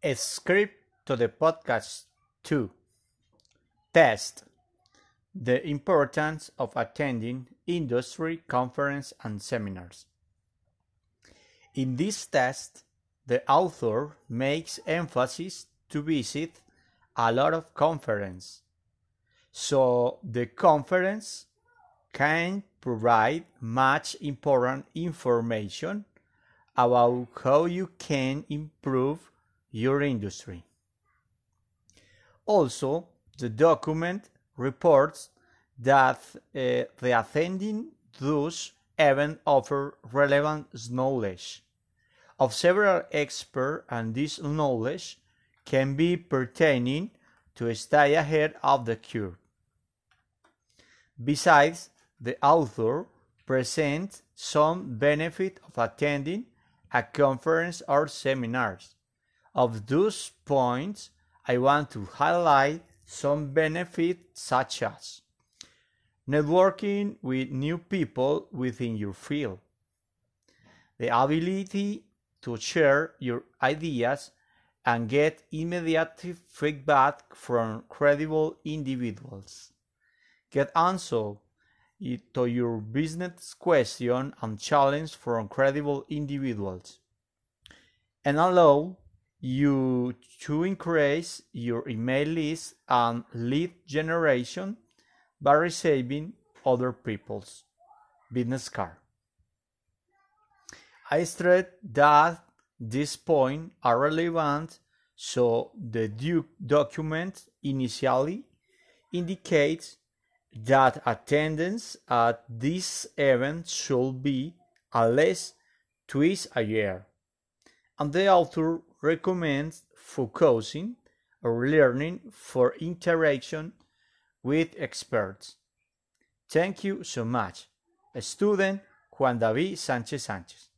A script to the podcast 2. Test The importance of attending industry conference and seminars. In this test, the author makes emphasis to visit a lot of conference. So the conference can provide much important information about how you can improve your industry. Also, the document reports that uh, the attending those events offer relevant knowledge of several experts and this knowledge can be pertaining to a stay ahead of the curve. Besides, the author presents some benefit of attending a conference or seminars. Of those points, I want to highlight some benefits such as networking with new people within your field, the ability to share your ideas and get immediate feedback from credible individuals. Get answer to your business question and challenge from credible individuals. And allow you to increase your email list and lead generation by receiving other people's business card. I stress that these points are relevant so the duke document initially indicates that attendance at this event should be at least twice a year, and the author recommends focusing or learning for interaction with experts. Thank you so much. Student Juan David Sánchez Sánchez.